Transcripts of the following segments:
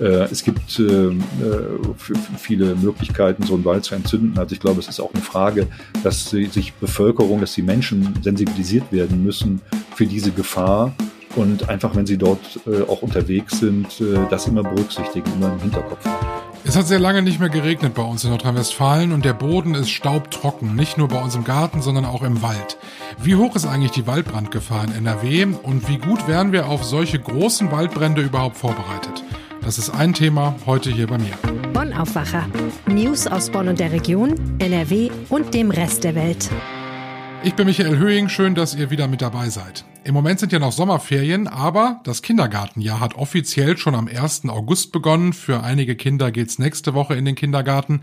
Äh, es gibt äh, äh viele Möglichkeiten, so einen Wald zu entzünden. Also ich glaube, es ist auch eine Frage, dass sich Bevölkerung, dass die Menschen sensibilisiert werden müssen für diese Gefahr und einfach, wenn sie dort auch unterwegs sind, das immer berücksichtigen, immer im Hinterkopf. Es hat sehr lange nicht mehr geregnet bei uns in Nordrhein-Westfalen und der Boden ist staubtrocken, nicht nur bei uns im Garten, sondern auch im Wald. Wie hoch ist eigentlich die Waldbrandgefahr in NRW und wie gut wären wir auf solche großen Waldbrände überhaupt vorbereitet? Das ist ein Thema heute hier bei mir. Bonn Aufwacher. News aus Bonn und der Region, NRW und dem Rest der Welt. Ich bin Michael Höhing, schön, dass ihr wieder mit dabei seid. Im Moment sind ja noch Sommerferien, aber das Kindergartenjahr hat offiziell schon am 1. August begonnen. Für einige Kinder geht's nächste Woche in den Kindergarten.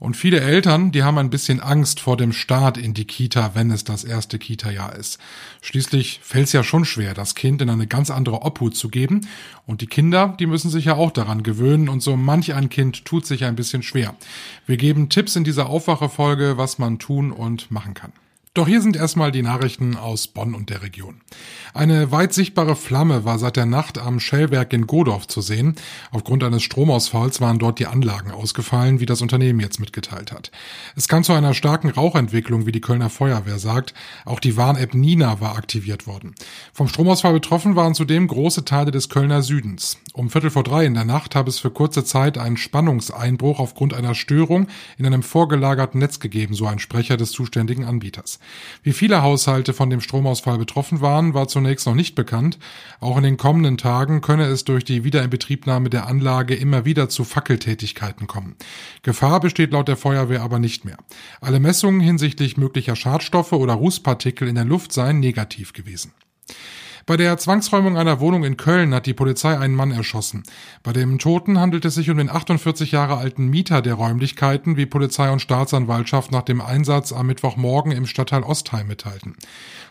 Und viele Eltern, die haben ein bisschen Angst vor dem Start in die Kita, wenn es das erste Kita-Jahr ist. Schließlich fällt es ja schon schwer, das Kind in eine ganz andere Obhut zu geben. Und die Kinder, die müssen sich ja auch daran gewöhnen. Und so manch ein Kind tut sich ein bisschen schwer. Wir geben Tipps in dieser Aufwachefolge, was man tun und machen kann. Doch hier sind erstmal die Nachrichten aus Bonn und der Region. Eine weit sichtbare Flamme war seit der Nacht am Schellwerk in Godorf zu sehen. Aufgrund eines Stromausfalls waren dort die Anlagen ausgefallen, wie das Unternehmen jetzt mitgeteilt hat. Es kam zu einer starken Rauchentwicklung, wie die Kölner Feuerwehr sagt. Auch die Warn-App Nina war aktiviert worden. Vom Stromausfall betroffen waren zudem große Teile des Kölner Südens. Um Viertel vor drei in der Nacht habe es für kurze Zeit einen Spannungseinbruch aufgrund einer Störung in einem vorgelagerten Netz gegeben, so ein Sprecher des zuständigen Anbieters. Wie viele Haushalte von dem Stromausfall betroffen waren, war zunächst noch nicht bekannt. Auch in den kommenden Tagen könne es durch die Wiederinbetriebnahme der Anlage immer wieder zu Fackeltätigkeiten kommen. Gefahr besteht laut der Feuerwehr aber nicht mehr. Alle Messungen hinsichtlich möglicher Schadstoffe oder Rußpartikel in der Luft seien negativ gewesen. Bei der Zwangsräumung einer Wohnung in Köln hat die Polizei einen Mann erschossen. Bei dem Toten handelt es sich um den 48 Jahre alten Mieter der Räumlichkeiten, wie Polizei und Staatsanwaltschaft nach dem Einsatz am Mittwochmorgen im Stadtteil Ostheim mitteilten.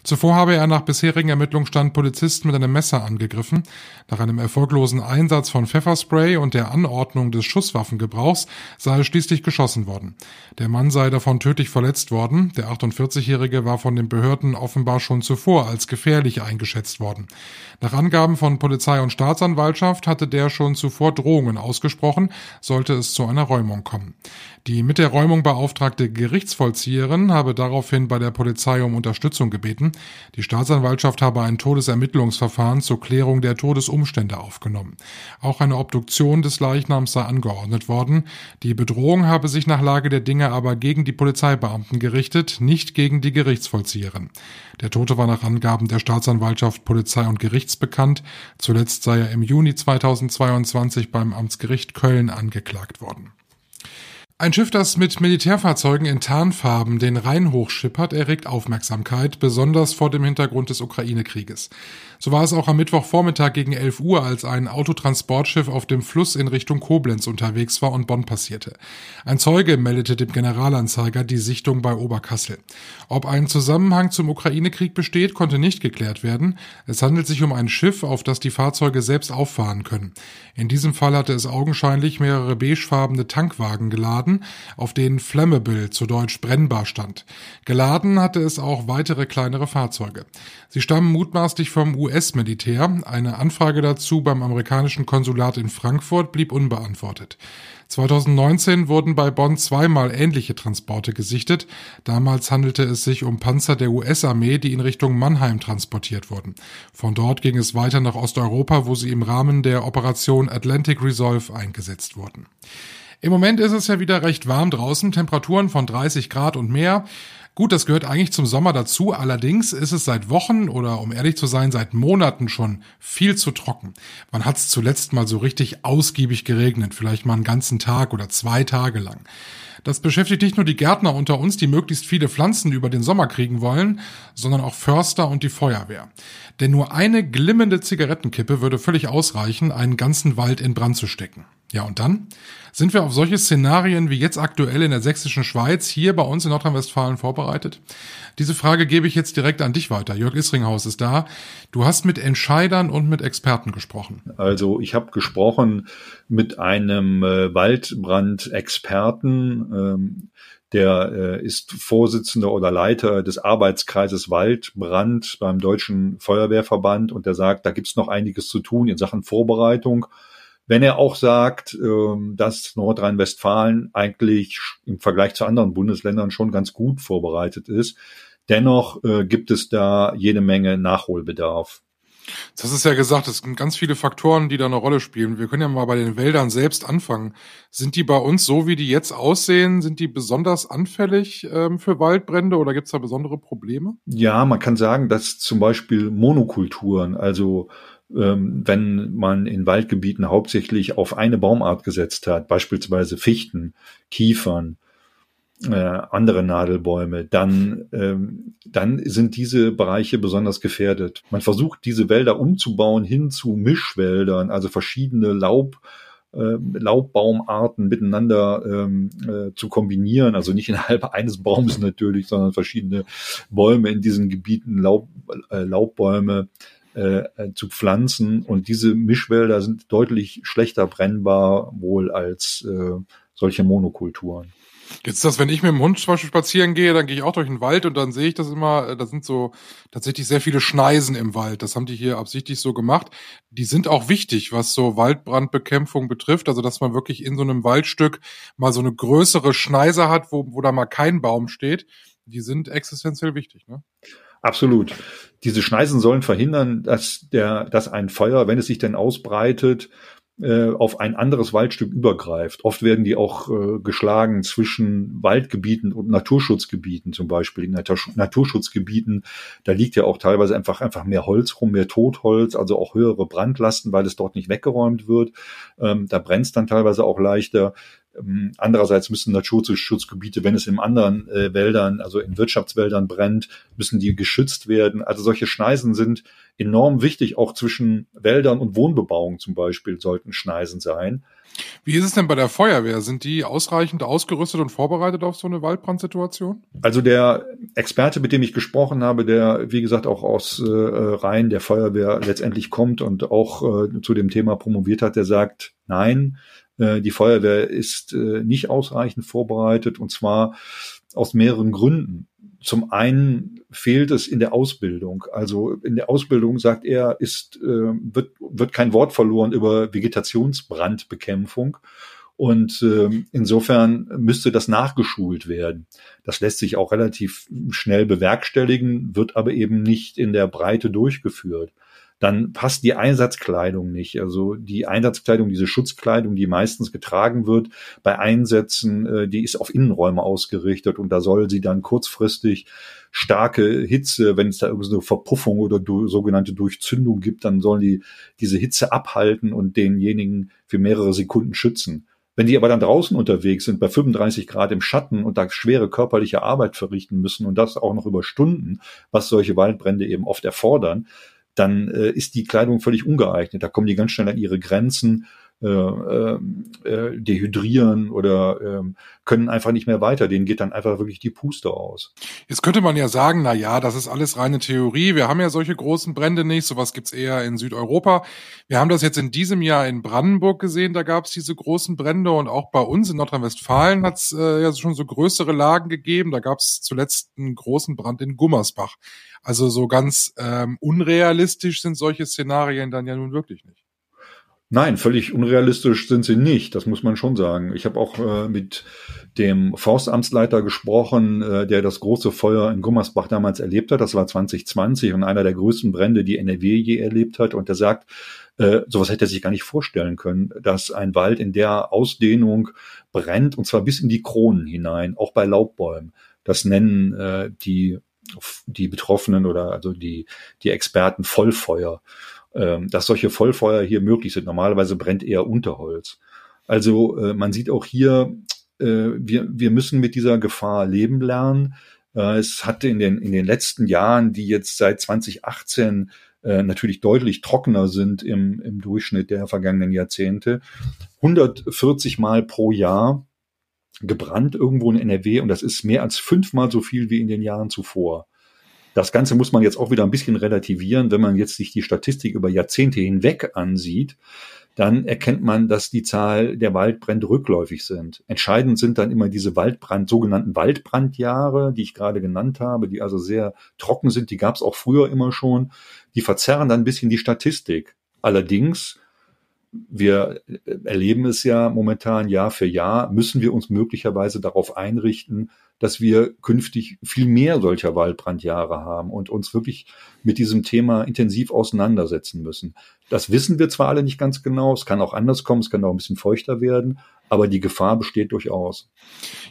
Zuvor habe er nach bisherigen Ermittlungsstand Polizisten mit einem Messer angegriffen. Nach einem erfolglosen Einsatz von Pfefferspray und der Anordnung des Schusswaffengebrauchs sei schließlich geschossen worden. Der Mann sei davon tödlich verletzt worden. Der 48-Jährige war von den Behörden offenbar schon zuvor als gefährlich eingeschätzt worden worden. Nach Angaben von Polizei und Staatsanwaltschaft hatte der schon zuvor Drohungen ausgesprochen, sollte es zu einer Räumung kommen. Die mit der Räumung beauftragte Gerichtsvollzieherin habe daraufhin bei der Polizei um Unterstützung gebeten. Die Staatsanwaltschaft habe ein Todesermittlungsverfahren zur Klärung der Todesumstände aufgenommen. Auch eine Obduktion des Leichnams sei angeordnet worden. Die Bedrohung habe sich nach Lage der Dinge aber gegen die Polizeibeamten gerichtet, nicht gegen die Gerichtsvollzieherin. Der Tote war nach Angaben der Staatsanwaltschaft, Polizei und Gerichts bekannt. Zuletzt sei er im Juni 2022 beim Amtsgericht Köln angeklagt worden. Ein Schiff, das mit Militärfahrzeugen in Tarnfarben den Rhein hochschippert, erregt Aufmerksamkeit, besonders vor dem Hintergrund des Ukraine-Krieges. So war es auch am Mittwochvormittag gegen 11 Uhr, als ein Autotransportschiff auf dem Fluss in Richtung Koblenz unterwegs war und Bonn passierte. Ein Zeuge meldete dem Generalanzeiger die Sichtung bei Oberkassel. Ob ein Zusammenhang zum Ukraine-Krieg besteht, konnte nicht geklärt werden. Es handelt sich um ein Schiff, auf das die Fahrzeuge selbst auffahren können. In diesem Fall hatte es augenscheinlich mehrere beigefarbene Tankwagen geladen, auf denen Flammable, zu Deutsch brennbar stand. Geladen hatte es auch weitere kleinere Fahrzeuge. Sie stammen mutmaßlich vom US-Militär. Eine Anfrage dazu beim amerikanischen Konsulat in Frankfurt blieb unbeantwortet. 2019 wurden bei Bonn zweimal ähnliche Transporte gesichtet. Damals handelte es sich um Panzer der US-Armee, die in Richtung Mannheim transportiert wurden. Von dort ging es weiter nach Osteuropa, wo sie im Rahmen der Operation Atlantic Resolve eingesetzt wurden. Im Moment ist es ja wieder recht warm draußen, Temperaturen von 30 Grad und mehr. Gut, das gehört eigentlich zum Sommer dazu, allerdings ist es seit Wochen oder um ehrlich zu sein, seit Monaten schon viel zu trocken. Wann hat es zuletzt mal so richtig ausgiebig geregnet? Vielleicht mal einen ganzen Tag oder zwei Tage lang. Das beschäftigt nicht nur die Gärtner unter uns, die möglichst viele Pflanzen über den Sommer kriegen wollen, sondern auch Förster und die Feuerwehr. Denn nur eine glimmende Zigarettenkippe würde völlig ausreichen, einen ganzen Wald in Brand zu stecken. Ja, und dann? Sind wir auf solche Szenarien wie jetzt aktuell in der sächsischen Schweiz hier bei uns in Nordrhein-Westfalen vorbereitet? Diese Frage gebe ich jetzt direkt an dich weiter. Jörg Isringhaus ist da. Du hast mit Entscheidern und mit Experten gesprochen. Also ich habe gesprochen mit einem äh, Waldbrandexperten. Ähm, der äh, ist Vorsitzender oder Leiter des Arbeitskreises Waldbrand beim Deutschen Feuerwehrverband und der sagt, da gibt's noch einiges zu tun in Sachen Vorbereitung wenn er auch sagt, ähm, dass Nordrhein-Westfalen eigentlich im Vergleich zu anderen Bundesländern schon ganz gut vorbereitet ist. Dennoch äh, gibt es da jede Menge Nachholbedarf. Das ist ja gesagt, es sind ganz viele Faktoren, die da eine Rolle spielen. Wir können ja mal bei den Wäldern selbst anfangen. Sind die bei uns so, wie die jetzt aussehen, sind die besonders anfällig ähm, für Waldbrände oder gibt es da besondere Probleme? Ja, man kann sagen, dass zum Beispiel Monokulturen, also wenn man in Waldgebieten hauptsächlich auf eine Baumart gesetzt hat, beispielsweise Fichten, Kiefern, äh, andere Nadelbäume, dann, ähm, dann sind diese Bereiche besonders gefährdet. Man versucht, diese Wälder umzubauen hin zu Mischwäldern, also verschiedene Laub, äh, Laubbaumarten miteinander ähm, äh, zu kombinieren, also nicht innerhalb eines Baumes natürlich, sondern verschiedene Bäume in diesen Gebieten, Laub, äh, Laubbäume äh, äh, zu pflanzen. Und diese Mischwälder sind deutlich schlechter brennbar wohl als äh, solche Monokulturen. Jetzt das, wenn ich mit dem Hund zum Beispiel spazieren gehe, dann gehe ich auch durch den Wald und dann sehe ich das immer, äh, da sind so tatsächlich sehr viele Schneisen im Wald. Das haben die hier absichtlich so gemacht. Die sind auch wichtig, was so Waldbrandbekämpfung betrifft. Also, dass man wirklich in so einem Waldstück mal so eine größere Schneise hat, wo, wo da mal kein Baum steht. Die sind existenziell wichtig, ne? Absolut. Diese Schneisen sollen verhindern, dass der, dass ein Feuer, wenn es sich denn ausbreitet, äh, auf ein anderes Waldstück übergreift. Oft werden die auch äh, geschlagen zwischen Waldgebieten und Naturschutzgebieten, zum Beispiel in Naturschutzgebieten. Da liegt ja auch teilweise einfach einfach mehr Holz rum, mehr Totholz, also auch höhere Brandlasten, weil es dort nicht weggeräumt wird. Ähm, da brennt es dann teilweise auch leichter. Ähm, andererseits müssen Naturschutzgebiete, wenn es in anderen äh, Wäldern, also in Wirtschaftswäldern brennt, müssen die geschützt werden. Also solche Schneisen sind enorm wichtig. Auch zwischen Wäldern und Wohnbebauung zum Beispiel sollten Schneisen sein. Wie ist es denn bei der Feuerwehr? Sind die ausreichend ausgerüstet und vorbereitet auf so eine Waldbrandsituation? Also der Experte, mit dem ich gesprochen habe, der wie gesagt auch aus äh, Reihen der Feuerwehr letztendlich kommt und auch äh, zu dem Thema promoviert hat, der sagt, nein, die Feuerwehr ist äh, nicht ausreichend vorbereitet und zwar aus mehreren Gründen. Zum einen fehlt es in der Ausbildung. Also in der Ausbildung, sagt er, ist, äh, wird, wird kein Wort verloren über Vegetationsbrandbekämpfung. Und äh, insofern müsste das nachgeschult werden. Das lässt sich auch relativ schnell bewerkstelligen, wird aber eben nicht in der Breite durchgeführt dann passt die Einsatzkleidung nicht. Also die Einsatzkleidung, diese Schutzkleidung, die meistens getragen wird bei Einsätzen, äh, die ist auf Innenräume ausgerichtet und da soll sie dann kurzfristig starke Hitze, wenn es da irgendeine Verpuffung oder sogenannte Durchzündung gibt, dann sollen die diese Hitze abhalten und denjenigen für mehrere Sekunden schützen. Wenn die aber dann draußen unterwegs sind, bei 35 Grad im Schatten und da schwere körperliche Arbeit verrichten müssen und das auch noch über Stunden, was solche Waldbrände eben oft erfordern, dann äh, ist die Kleidung völlig ungeeignet. Da kommen die ganz schnell an ihre Grenzen, dehydrieren oder äh, können einfach nicht mehr weiter. Denen geht dann einfach wirklich die Puste aus. Jetzt könnte man ja sagen, na ja, das ist alles reine Theorie. Wir haben ja solche großen Brände nicht. Sowas gibt's eher in Südeuropa. Wir haben das jetzt in diesem Jahr in Brandenburg gesehen. Da gab's diese großen Brände und auch bei uns in Nordrhein-Westfalen hat's äh, ja schon so größere Lagen gegeben. Da gab's zuletzt einen großen Brand in Gummersbach. Also so ganz ähm, unrealistisch sind solche Szenarien dann ja nun wirklich nicht. Nein, völlig unrealistisch sind sie nicht, das muss man schon sagen. Ich habe auch äh, mit dem Forstamtsleiter gesprochen, äh, der das große Feuer in Gummersbach damals erlebt hat. Das war 2020 und einer der größten Brände, die NRW je erlebt hat. Und der sagt, äh, sowas hätte er sich gar nicht vorstellen können, dass ein Wald in der Ausdehnung brennt und zwar bis in die Kronen hinein, auch bei Laubbäumen. Das nennen äh, die die Betroffenen oder also die, die Experten Vollfeuer, dass solche Vollfeuer hier möglich sind. Normalerweise brennt eher Unterholz. Also äh, man sieht auch hier, äh, wir, wir müssen mit dieser Gefahr leben lernen. Äh, es hatte in den, in den letzten Jahren, die jetzt seit 2018 äh, natürlich deutlich trockener sind im, im Durchschnitt der vergangenen Jahrzehnte, 140 Mal pro Jahr gebrannt irgendwo in NRW und das ist mehr als fünfmal so viel wie in den Jahren zuvor. Das Ganze muss man jetzt auch wieder ein bisschen relativieren. Wenn man jetzt sich die Statistik über Jahrzehnte hinweg ansieht, dann erkennt man, dass die Zahl der Waldbrände rückläufig sind. Entscheidend sind dann immer diese Waldbrand, sogenannten Waldbrandjahre, die ich gerade genannt habe, die also sehr trocken sind. Die gab es auch früher immer schon. Die verzerren dann ein bisschen die Statistik. Allerdings wir erleben es ja momentan Jahr für Jahr, müssen wir uns möglicherweise darauf einrichten, dass wir künftig viel mehr solcher Waldbrandjahre haben und uns wirklich mit diesem Thema intensiv auseinandersetzen müssen. Das wissen wir zwar alle nicht ganz genau, es kann auch anders kommen, es kann auch ein bisschen feuchter werden, aber die Gefahr besteht durchaus.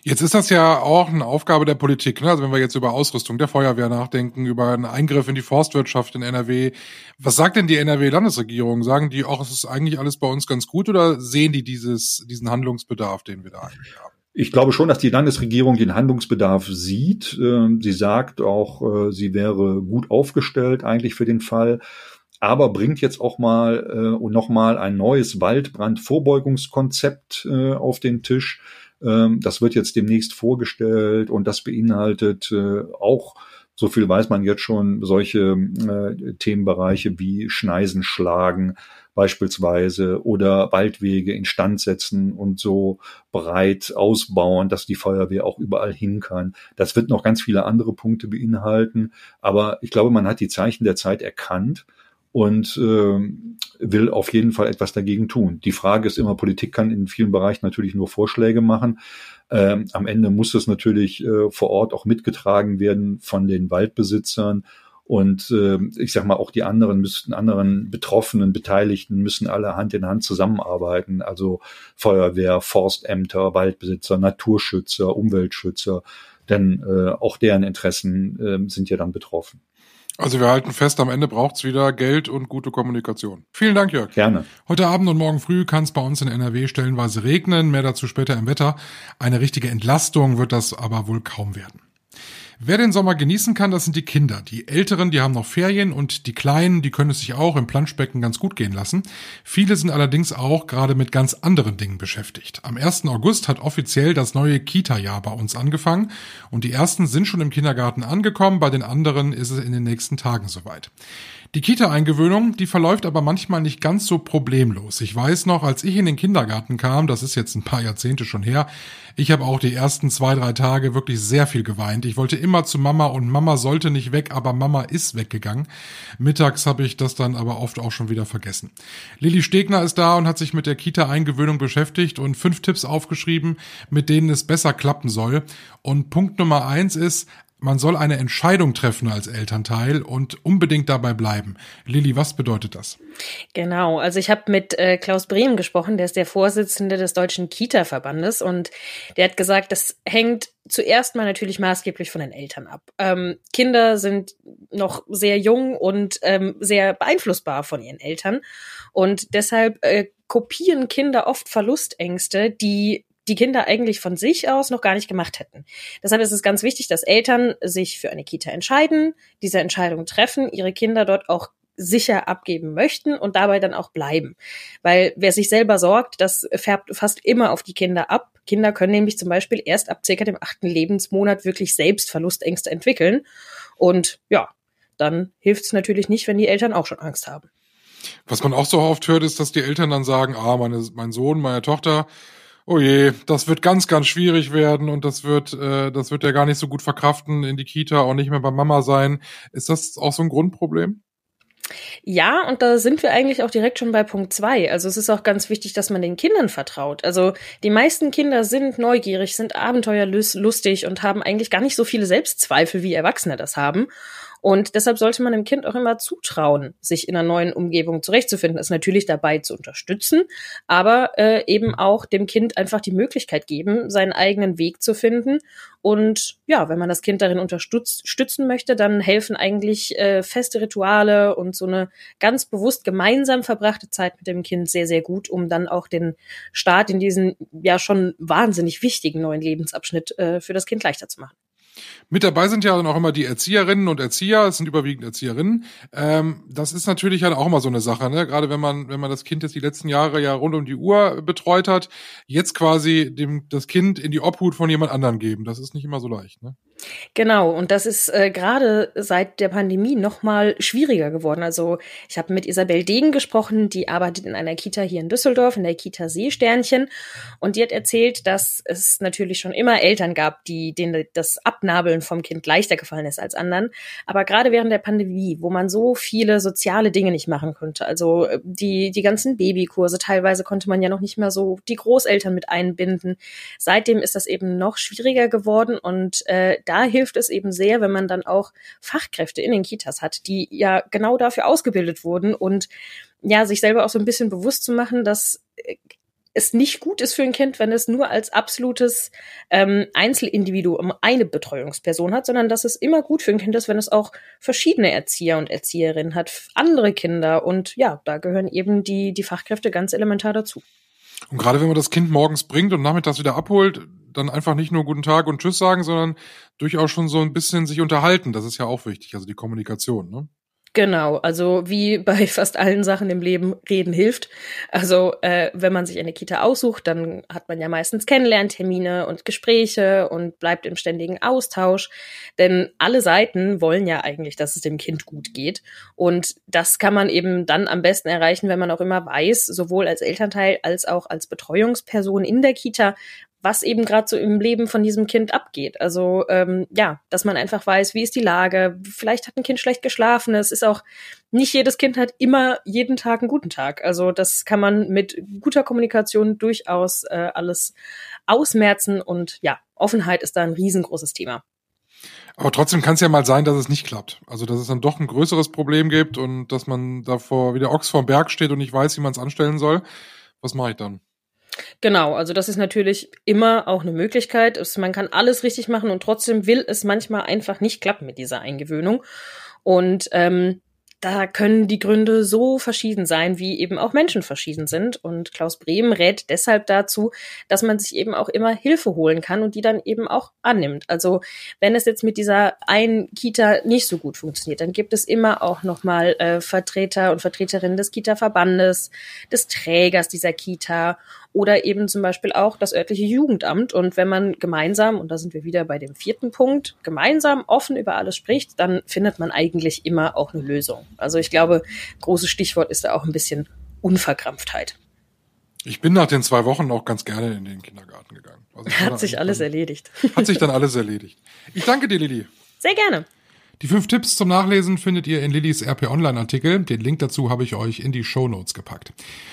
Jetzt ist das ja auch eine Aufgabe der Politik. Ne? Also wenn wir jetzt über Ausrüstung der Feuerwehr nachdenken, über einen Eingriff in die Forstwirtschaft in NRW. Was sagt denn die NRW-Landesregierung? Sagen die auch, es ist eigentlich alles bei uns ganz gut oder sehen die dieses, diesen Handlungsbedarf, den wir da eigentlich haben? Ich glaube schon, dass die Landesregierung den Handlungsbedarf sieht. Ähm, sie sagt auch, äh, sie wäre gut aufgestellt eigentlich für den Fall aber bringt jetzt auch mal äh, und nochmal ein neues Waldbrandvorbeugungskonzept äh, auf den Tisch. Ähm, das wird jetzt demnächst vorgestellt und das beinhaltet äh, auch, so viel weiß man jetzt schon, solche Themenbereiche wie Schneisen schlagen beispielsweise oder Waldwege instand setzen und so breit ausbauen, dass die Feuerwehr auch überall hin kann. Das wird noch ganz viele andere Punkte beinhalten, aber ich glaube, man hat die Zeichen der Zeit erkannt und äh, will auf jeden Fall etwas dagegen tun. Die Frage ist immer, Politik kann in vielen Bereichen natürlich nur Vorschläge machen. Ähm, am Ende muss das natürlich äh, vor Ort auch mitgetragen werden von den Waldbesitzern. Und äh, ich sag mal, auch die anderen müssten, anderen Betroffenen, Beteiligten müssen alle Hand in Hand zusammenarbeiten. Also Feuerwehr, Forstämter, Waldbesitzer, Naturschützer, Umweltschützer. Denn äh, auch deren Interessen äh, sind ja dann betroffen. Also wir halten fest, am Ende braucht's wieder Geld und gute Kommunikation. Vielen Dank, Jörg. Gerne. Heute Abend und morgen früh kann es bei uns in NRW stellenweise regnen, mehr dazu später im Wetter. Eine richtige Entlastung wird das aber wohl kaum werden. Wer den Sommer genießen kann, das sind die Kinder. Die Älteren, die haben noch Ferien und die Kleinen, die können es sich auch im Planschbecken ganz gut gehen lassen. Viele sind allerdings auch gerade mit ganz anderen Dingen beschäftigt. Am 1. August hat offiziell das neue Kita-Jahr bei uns angefangen und die ersten sind schon im Kindergarten angekommen, bei den anderen ist es in den nächsten Tagen soweit. Die Kita-Eingewöhnung, die verläuft aber manchmal nicht ganz so problemlos. Ich weiß noch, als ich in den Kindergarten kam, das ist jetzt ein paar Jahrzehnte schon her, ich habe auch die ersten zwei, drei Tage wirklich sehr viel geweint. Ich wollte immer zu Mama und Mama sollte nicht weg, aber Mama ist weggegangen. Mittags habe ich das dann aber oft auch schon wieder vergessen. Lilly Stegner ist da und hat sich mit der Kita-Eingewöhnung beschäftigt und fünf Tipps aufgeschrieben, mit denen es besser klappen soll. Und Punkt Nummer eins ist, man soll eine Entscheidung treffen als Elternteil und unbedingt dabei bleiben. Lilly, was bedeutet das? Genau, also ich habe mit äh, Klaus Brehm gesprochen, der ist der Vorsitzende des Deutschen Kita-Verbandes und der hat gesagt, das hängt zuerst mal natürlich maßgeblich von den Eltern ab. Ähm, Kinder sind noch sehr jung und ähm, sehr beeinflussbar von ihren Eltern und deshalb äh, kopieren Kinder oft Verlustängste, die die Kinder eigentlich von sich aus noch gar nicht gemacht hätten. Deshalb ist es ganz wichtig, dass Eltern sich für eine Kita entscheiden, diese Entscheidung treffen, ihre Kinder dort auch sicher abgeben möchten und dabei dann auch bleiben. Weil wer sich selber sorgt, das färbt fast immer auf die Kinder ab. Kinder können nämlich zum Beispiel erst ab circa dem achten Lebensmonat wirklich selbst Verlustängste entwickeln. Und ja, dann hilft es natürlich nicht, wenn die Eltern auch schon Angst haben. Was man auch so oft hört, ist, dass die Eltern dann sagen, ah, meine, mein Sohn, meine Tochter, oh je, das wird ganz, ganz schwierig werden und das wird, äh, das wird ja gar nicht so gut verkraften in die Kita, auch nicht mehr bei Mama sein. Ist das auch so ein Grundproblem? Ja, und da sind wir eigentlich auch direkt schon bei Punkt zwei. Also es ist auch ganz wichtig, dass man den Kindern vertraut. Also die meisten Kinder sind neugierig, sind abenteuerlustig und haben eigentlich gar nicht so viele Selbstzweifel, wie Erwachsene das haben. Und deshalb sollte man dem Kind auch immer zutrauen, sich in einer neuen Umgebung zurechtzufinden, es natürlich dabei zu unterstützen, aber äh, eben auch dem Kind einfach die Möglichkeit geben, seinen eigenen Weg zu finden. Und ja, wenn man das Kind darin unterstützen möchte, dann helfen eigentlich äh, feste Rituale und so eine ganz bewusst gemeinsam verbrachte Zeit mit dem Kind sehr, sehr gut, um dann auch den Start in diesen ja schon wahnsinnig wichtigen neuen Lebensabschnitt äh, für das Kind leichter zu machen. Mit dabei sind ja dann auch immer die Erzieherinnen und Erzieher, es sind überwiegend Erzieherinnen. Ähm, das ist natürlich halt auch immer so eine Sache, ne? Gerade wenn man, wenn man das Kind jetzt die letzten Jahre ja rund um die Uhr betreut hat, jetzt quasi dem das Kind in die Obhut von jemand anderen geben. Das ist nicht immer so leicht, ne? Genau, und das ist äh, gerade seit der Pandemie noch mal schwieriger geworden. Also ich habe mit Isabel Degen gesprochen, die arbeitet in einer Kita hier in Düsseldorf, in der Kita Seesternchen. Und die hat erzählt, dass es natürlich schon immer Eltern gab, die denen das Abnabeln vom Kind leichter gefallen ist als anderen. Aber gerade während der Pandemie, wo man so viele soziale Dinge nicht machen konnte, also äh, die, die ganzen Babykurse, teilweise konnte man ja noch nicht mehr so die Großeltern mit einbinden. Seitdem ist das eben noch schwieriger geworden und äh, da hilft es eben sehr, wenn man dann auch Fachkräfte in den Kitas hat, die ja genau dafür ausgebildet wurden und ja, sich selber auch so ein bisschen bewusst zu machen, dass äh, es nicht gut ist für ein Kind, wenn es nur als absolutes ähm, Einzelindividuum eine Betreuungsperson hat, sondern dass es immer gut für ein Kind ist, wenn es auch verschiedene Erzieher und Erzieherinnen hat, andere Kinder und ja, da gehören eben die, die Fachkräfte ganz elementar dazu. Und gerade wenn man das Kind morgens bringt und nachmittags wieder abholt, dann einfach nicht nur guten Tag und Tschüss sagen, sondern durchaus schon so ein bisschen sich unterhalten. Das ist ja auch wichtig, also die Kommunikation, ne? Genau, also wie bei fast allen Sachen im Leben, reden hilft. Also äh, wenn man sich eine Kita aussucht, dann hat man ja meistens Kennenlerntermine und Gespräche und bleibt im ständigen Austausch. Denn alle Seiten wollen ja eigentlich, dass es dem Kind gut geht. Und das kann man eben dann am besten erreichen, wenn man auch immer weiß, sowohl als Elternteil als auch als Betreuungsperson in der Kita, was eben gerade so im Leben von diesem Kind abgeht. Also ähm, ja, dass man einfach weiß, wie ist die Lage. Vielleicht hat ein Kind schlecht geschlafen. Es ist auch nicht jedes Kind hat immer jeden Tag einen guten Tag. Also das kann man mit guter Kommunikation durchaus äh, alles ausmerzen und ja, Offenheit ist da ein riesengroßes Thema. Aber trotzdem kann es ja mal sein, dass es nicht klappt. Also dass es dann doch ein größeres Problem gibt und dass man davor wie der Ochs vorm Berg steht und nicht weiß, wie man es anstellen soll. Was mache ich dann? Genau, also das ist natürlich immer auch eine Möglichkeit. Es, man kann alles richtig machen und trotzdem will es manchmal einfach nicht klappen mit dieser Eingewöhnung. Und ähm, da können die Gründe so verschieden sein, wie eben auch Menschen verschieden sind. Und Klaus Brehm rät deshalb dazu, dass man sich eben auch immer Hilfe holen kann und die dann eben auch annimmt. Also wenn es jetzt mit dieser einen Kita nicht so gut funktioniert, dann gibt es immer auch nochmal äh, Vertreter und Vertreterinnen des Kita-Verbandes, des Trägers dieser Kita oder eben zum Beispiel auch das örtliche Jugendamt. Und wenn man gemeinsam, und da sind wir wieder bei dem vierten Punkt, gemeinsam offen über alles spricht, dann findet man eigentlich immer auch eine Lösung. Also ich glaube, großes Stichwort ist da auch ein bisschen Unverkrampftheit. Ich bin nach den zwei Wochen auch ganz gerne in den Kindergarten gegangen. Also hat sich alles dann, erledigt. Hat sich dann alles erledigt. Ich danke dir, Lili. Sehr gerne. Die fünf Tipps zum Nachlesen findet ihr in Lillys RP Online Artikel. Den Link dazu habe ich euch in die Show Notes gepackt.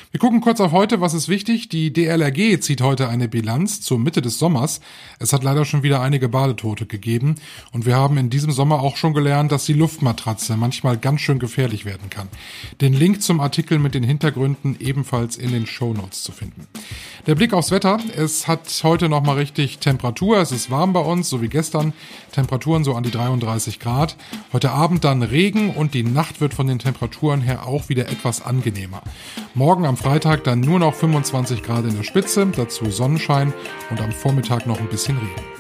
Wir gucken kurz auf heute, was ist wichtig. Die DLRG zieht heute eine Bilanz zur Mitte des Sommers. Es hat leider schon wieder einige Badetote gegeben und wir haben in diesem Sommer auch schon gelernt, dass die Luftmatratze manchmal ganz schön gefährlich werden kann. Den Link zum Artikel mit den Hintergründen ebenfalls in den Show Notes zu finden. Der Blick aufs Wetter. Es hat heute noch mal richtig Temperatur. Es ist warm bei uns, so wie gestern. Temperaturen so an die 33 Grad. Heute Abend dann Regen und die Nacht wird von den Temperaturen her auch wieder etwas angenehmer. Morgen am Freitag dann nur noch 25 Grad in der Spitze, dazu Sonnenschein und am Vormittag noch ein bisschen Regen.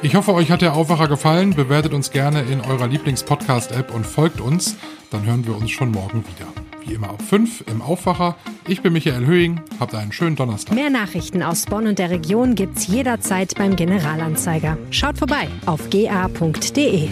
Ich hoffe, euch hat der Aufwacher gefallen. Bewertet uns gerne in eurer Lieblings-Podcast-App und folgt uns. Dann hören wir uns schon morgen wieder. Wie immer ab 5 im Aufwacher. Ich bin Michael Höhing. Habt einen schönen Donnerstag. Mehr Nachrichten aus Bonn und der Region gibt's jederzeit beim Generalanzeiger. Schaut vorbei auf ga.de.